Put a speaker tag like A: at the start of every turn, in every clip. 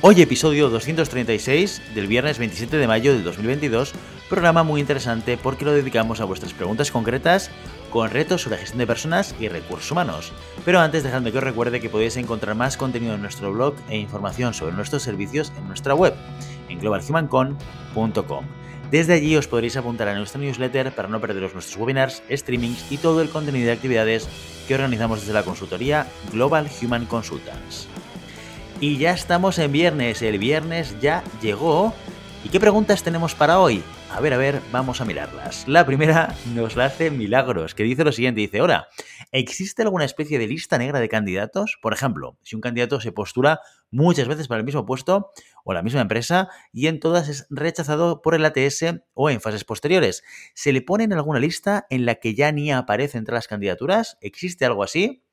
A: Hoy episodio 236 del viernes 27 de mayo del 2022, programa muy interesante porque lo dedicamos a vuestras preguntas concretas con retos sobre gestión de personas y recursos humanos. Pero antes dejadme que os recuerde que podéis encontrar más contenido en nuestro blog e información sobre nuestros servicios en nuestra web, en globalhumancon.com. Desde allí os podréis apuntar a nuestra newsletter para no perderos nuestros webinars, streamings y todo el contenido de actividades que organizamos desde la consultoría Global Human Consultants. Y ya estamos en viernes, el viernes ya llegó. ¿Y qué preguntas tenemos para hoy? A ver, a ver, vamos a mirarlas. La primera nos la hace Milagros, que dice lo siguiente, dice, ahora, ¿existe alguna especie de lista negra de candidatos? Por ejemplo, si un candidato se postula muchas veces para el mismo puesto o la misma empresa y en todas es rechazado por el ATS o en fases posteriores, ¿se le pone en alguna lista en la que ya ni aparece entre las candidaturas? ¿Existe algo así?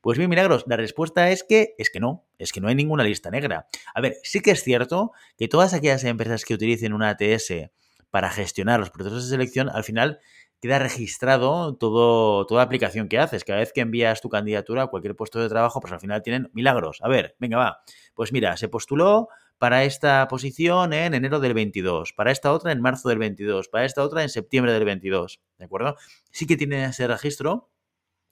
A: Pues bien, milagros, la respuesta es que es que no, es que no hay ninguna lista negra. A ver, sí que es cierto que todas aquellas empresas que utilicen una ATS para gestionar los procesos de selección, al final queda registrado todo, toda aplicación que haces. Cada vez que envías tu candidatura a cualquier puesto de trabajo, pues al final tienen milagros. A ver, venga, va. Pues mira, se postuló para esta posición en enero del 22, para esta otra en marzo del 22, para esta otra en septiembre del 22, ¿de acuerdo? Sí que tiene ese registro,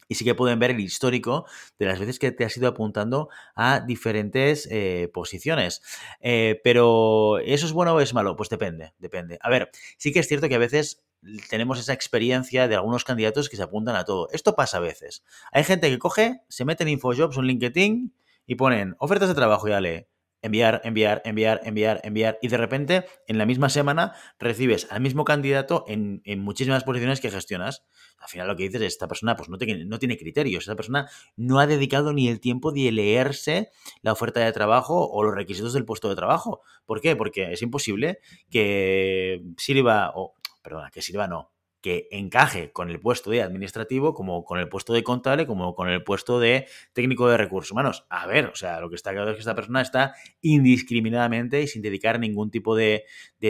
A: y sí que pueden ver el histórico de las veces que te has ido apuntando a diferentes eh, posiciones. Eh, pero, ¿eso es bueno o es malo? Pues depende, depende. A ver, sí que es cierto que a veces tenemos esa experiencia de algunos candidatos que se apuntan a todo. Esto pasa a veces. Hay gente que coge, se mete en InfoJobs o en LinkedIn y ponen ofertas de trabajo y dale enviar, enviar, enviar, enviar, enviar, y de repente en la misma semana recibes al mismo candidato en, muchísimas posiciones que gestionas. Al final lo que dices es, esta persona pues no, no tiene criterios, esta persona no ha dedicado ni el tiempo de leerse la oferta de trabajo o los requisitos del puesto de trabajo. ¿Por qué? Porque es imposible que sirva, o perdona, que sirva no, que encaje con el puesto de administrativo, como con el puesto de contable, como con el puesto de técnico de recursos humanos. A ver, o sea, lo que está claro es que esta persona está indiscriminadamente y sin dedicar ningún tipo de,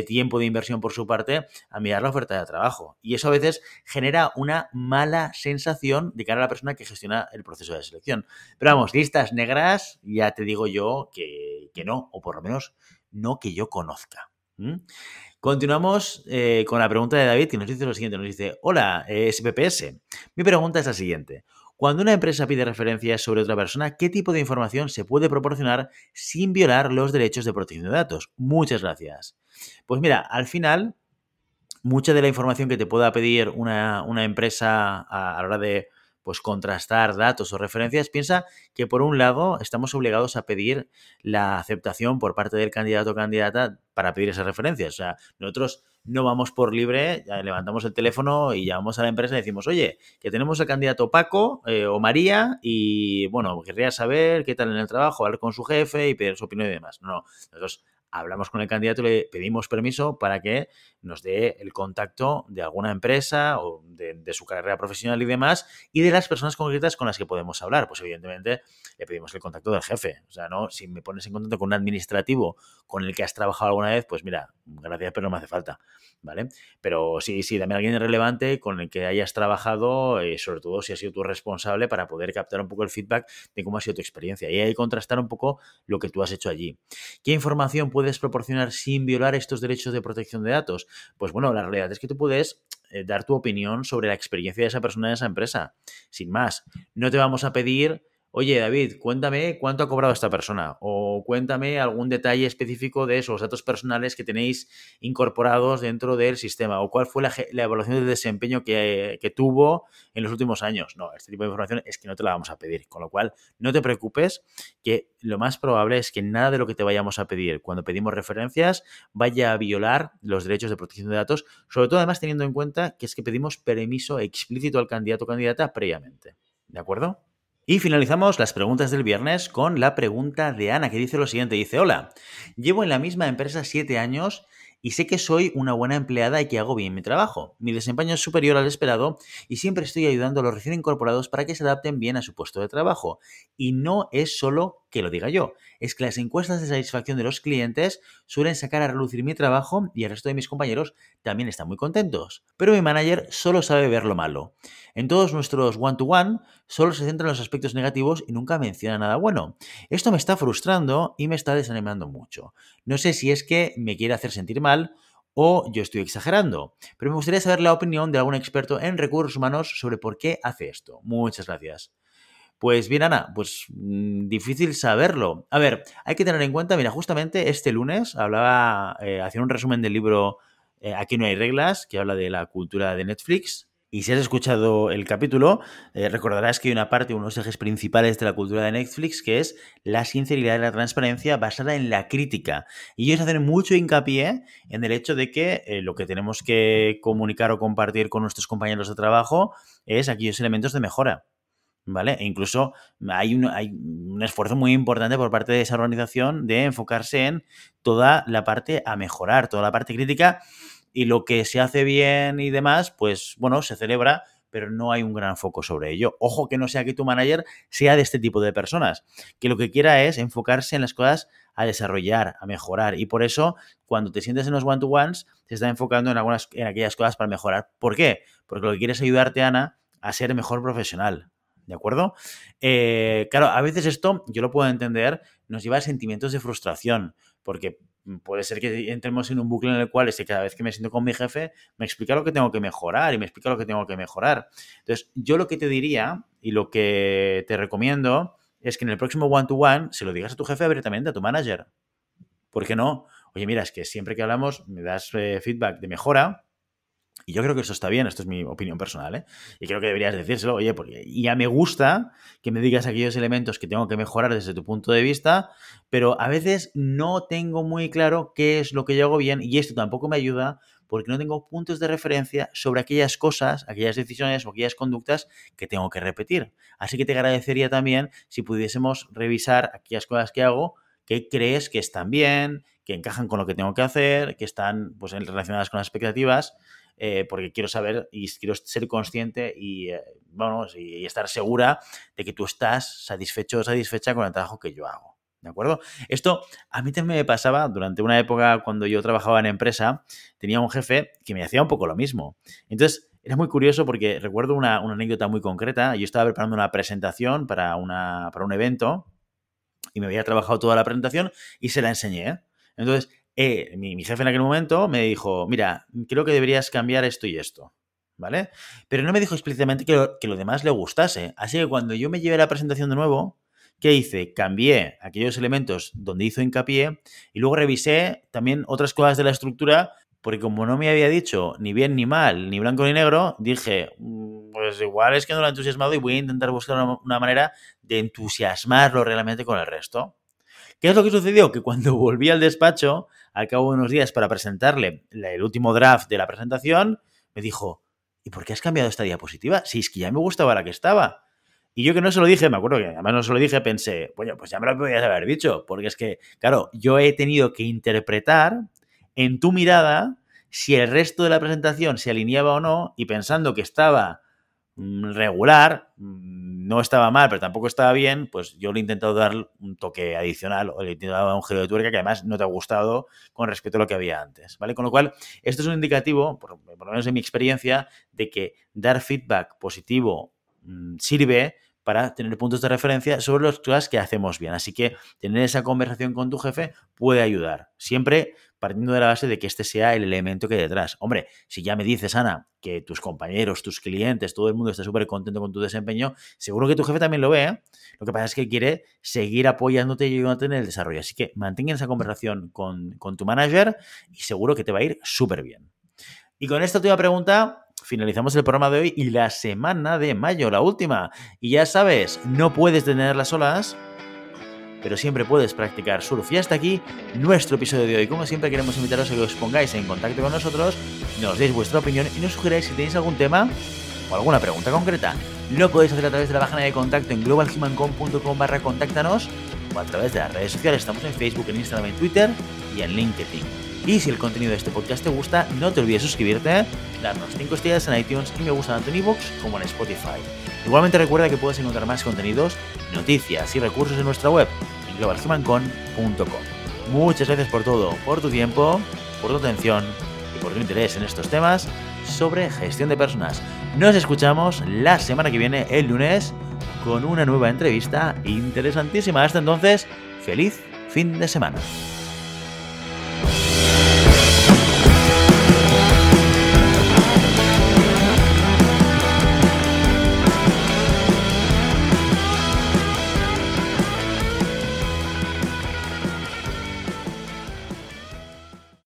A: tiempo de inversión por su parte a mirar la oferta de trabajo. Y eso a veces genera una mala sensación de cara a la persona que gestiona el proceso de selección. Pero vamos, listas negras, ya te digo yo que, que no, o por lo menos no que yo conozca. Continuamos eh, con la pregunta de David que nos dice lo siguiente, nos dice, hola, SPPS. Mi pregunta es la siguiente. Cuando una empresa pide referencias sobre otra persona, ¿qué tipo de información se puede proporcionar sin violar los derechos de protección de datos? Muchas gracias. Pues mira, al final, mucha de la información que te pueda pedir una, empresa a, la hora de pues contrastar datos o referencias, piensa que por un lado estamos obligados a pedir la aceptación por parte del candidato o candidata para pedir esas referencias. O sea, nosotros no vamos por libre, levantamos el teléfono y llamamos a la empresa y decimos, oye, que tenemos el candidato Paco eh, o María y, bueno, querría saber qué tal en el trabajo, hablar con su jefe y pedir su opinión y demás. No, nosotros hablamos con el candidato y le pedimos permiso para que nos dé el contacto de alguna empresa o de, su carrera profesional y demás y de las personas concretas con las que podemos hablar. Pues evidentemente le pedimos el contacto del jefe. O sea, no, si me pones en contacto con un administrativo con el que has trabajado alguna vez, pues mira, gracias, pero no me hace falta. ¿Vale? Pero sí, sí, a alguien relevante con el que hayas trabajado, eh, sobre todo si has sido tú responsable para poder captar un poco el feedback de cómo ha sido tu experiencia y ahí contrastar un poco lo que tú has hecho allí. ¿Qué información puedes proporcionar sin violar estos derechos de protección de datos? Pues bueno, la realidad es que tú puedes eh, dar tu opinión sobre la experiencia de esa persona en esa empresa. Sin más, no te vamos a pedir oye David, cuéntame cuánto ha cobrado esta persona o cuéntame algún detalle específico de esos datos personales que tenéis incorporados dentro del sistema o cuál fue la, evaluación de desempeño que, que, tuvo en los últimos años. No, este tipo de información es que no te la vamos a pedir, con lo cual no te preocupes que lo más probable es que nada de lo que te vayamos a pedir cuando pedimos referencias vaya a violar los derechos de protección de datos, sobre todo además teniendo en cuenta que es que pedimos permiso explícito al candidato o candidata previamente. ¿De acuerdo? Y finalizamos las preguntas del viernes con la pregunta de Ana, que dice lo siguiente. Dice, hola, llevo en la misma empresa siete años y sé que soy una buena empleada y que hago bien mi trabajo. Mi desempeño es superior al esperado y siempre estoy ayudando a los recién incorporados para que se adapten bien a su puesto de trabajo. Y no es solo que lo diga yo, es que las encuestas de satisfacción de los clientes suelen sacar a relucir mi trabajo y el resto de mis compañeros también están muy contentos. Pero mi manager solo sabe ver lo malo. En todos nuestros one-to-one solo se centra en los aspectos negativos y nunca menciona nada bueno. Esto me está frustrando y me está desanimando mucho. No sé si es que me quiere hacer sentir mal o yo estoy exagerando, pero me gustaría saber la opinión de algún experto en recursos humanos sobre por qué hace esto. Muchas gracias. Pues bien, Ana, pues mm, difícil saberlo. A ver, hay que tener en cuenta, mira, justamente este lunes hablaba, eh, hacía un resumen del libro eh, Aquí no hay reglas, que habla de la cultura de Netflix. Y si has escuchado el capítulo, eh, recordarás que hay una parte, unos ejes principales de la cultura de Netflix, que es la sinceridad y la transparencia basada en la crítica. Y ellos hacen mucho hincapié en el hecho de que lo que tenemos que comunicar o compartir con nuestros compañeros de trabajo es aquellos elementos de mejora. ¿Vale? E incluso hay un, un esfuerzo muy importante por parte de esa organización de enfocarse en toda la parte a mejorar, toda la parte crítica y lo que se hace bien y demás, pues bueno, se celebra, pero no hay un gran foco sobre ello. Ojo que no sea que tu manager sea de este tipo de personas, que lo que quiera es enfocarse en las cosas a desarrollar, a mejorar. Y por eso, cuando te sientes en los one-to-ones, te está enfocando en, algunas, en aquellas cosas para mejorar. ¿Por qué? Porque lo que quiere es ayudarte, Ana, a ser mejor profesional, ¿de acuerdo? Eh, claro, a veces esto, yo lo puedo entender, nos lleva a sentimientos de frustración, porque puede ser que entremos en un bucle en el cual es que cada vez que me siento con mi jefe, me explica lo que tengo que mejorar y me explica lo que tengo que mejorar. Entonces, yo lo que te diría y lo que te recomiendo es que en el próximo one-to-one se lo digas a tu jefe abiertamente, a tu manager. ¿Por qué no? Oye, mira, es que siempre que hablamos me das eh, feedback de mejora, y yo creo que eso está bien, esto es mi opinión personal, ¿eh? Y creo que deberías decírselo, oye, porque ya me gusta que me digas aquellos elementos que tengo que mejorar desde tu punto de vista, pero a veces no tengo muy claro qué es lo que yo hago bien y esto tampoco me ayuda porque no tengo puntos de referencia sobre aquellas cosas, aquellas decisiones o aquellas conductas que tengo que repetir. Así que te agradecería también si pudiésemos revisar aquellas cosas que hago que crees que están bien, que encajan con lo que tengo que hacer, que están pues, relacionadas con las expectativas eh, porque quiero saber y quiero ser consciente y, eh, y, estar segura de que tú estás satisfecho o satisfecha con el trabajo que yo hago. ¿De acuerdo? Esto a mí también me pasaba durante una época cuando yo trabajaba en empresa, tenía un jefe que me hacía un poco lo mismo. Entonces, era muy curioso porque recuerdo una, anécdota muy concreta. Yo estaba preparando una presentación para, una, para un evento y me había trabajado toda la presentación y se la enseñé. Entonces, eh, mi, jefe en aquel momento me dijo, mira, creo que deberías cambiar esto y esto. ¿Vale? Pero no me dijo explícitamente que lo, demás le gustase. Así que cuando yo me llevé la presentación de nuevo, ¿qué hice? Cambié aquellos elementos donde hizo hincapié y luego revisé también otras cosas de la estructura, porque como no me había dicho ni bien ni mal, ni blanco ni negro, dije, mm, pues igual es que no lo he entusiasmado y voy a intentar buscar una manera de entusiasmarlo realmente con el resto. ¿Qué es lo que sucedió? Que cuando volví al despacho, al cabo de unos días para presentarle el último draft de la presentación, me dijo, ¿y por qué has cambiado esta diapositiva? Si es que ya me gustaba la que estaba. Y yo que no se lo dije, me acuerdo que además no se lo dije, pensé, bueno, pues ya me lo podías haber dicho, porque es que, claro, yo he tenido que interpretar en tu mirada si el resto de la presentación se alineaba o no, y pensando que estaba mm, regular, mm, no estaba mal, pero tampoco estaba bien, pues yo le he intentado dar un toque adicional o le he intentado dar un giro de tuerca que además no te ha gustado con respecto a lo que había antes, ¿vale? Con lo cual, esto es un indicativo, por, lo menos en mi experiencia, de que dar feedback positivo mm, sirve para tener puntos de referencia sobre las cosas que hacemos bien. Así que tener esa conversación con tu jefe puede ayudar. Siempre partiendo de la base de que este sea el elemento que hay detrás. Hombre, si ya me dices, Ana, que tus compañeros, tus clientes, todo el mundo está súper contento con tu desempeño, seguro que tu jefe también lo ve. ¿eh? Lo que pasa es que quiere seguir apoyándote y ayudándote en el desarrollo. Así que mantenga esa conversación con, con tu manager y seguro que te va a ir súper bien. Y con esta última pregunta finalizamos el programa de hoy y la semana de mayo, la última. Y ya sabes, no puedes detener las olas pero siempre puedes practicar surf. Y hasta aquí nuestro episodio de hoy. Como siempre queremos invitaros a que os pongáis en contacto con nosotros, nos deis vuestra opinión y nos sugeráis si tenéis algún tema o alguna pregunta concreta. lo podéis hacer a través de la página de contacto en globalhumancom.com barra contáctanos o a través de las redes sociales. Estamos en Facebook, en Instagram, en Twitter y en LinkedIn. Y si el contenido de este podcast te gusta, no te olvides suscribirte, darnos 5 estrellas en iTunes y me gusta tanto en iVoox como en Spotify. Igualmente recuerda que puedes encontrar más contenidos, noticias y recursos en nuestra web en. Muchas gracias por todo, por tu tiempo, por tu atención y por tu interés en estos temas sobre gestión de personas. Nos escuchamos la semana que viene, el lunes, con una nueva entrevista interesantísima. Hasta entonces, feliz fin de semana.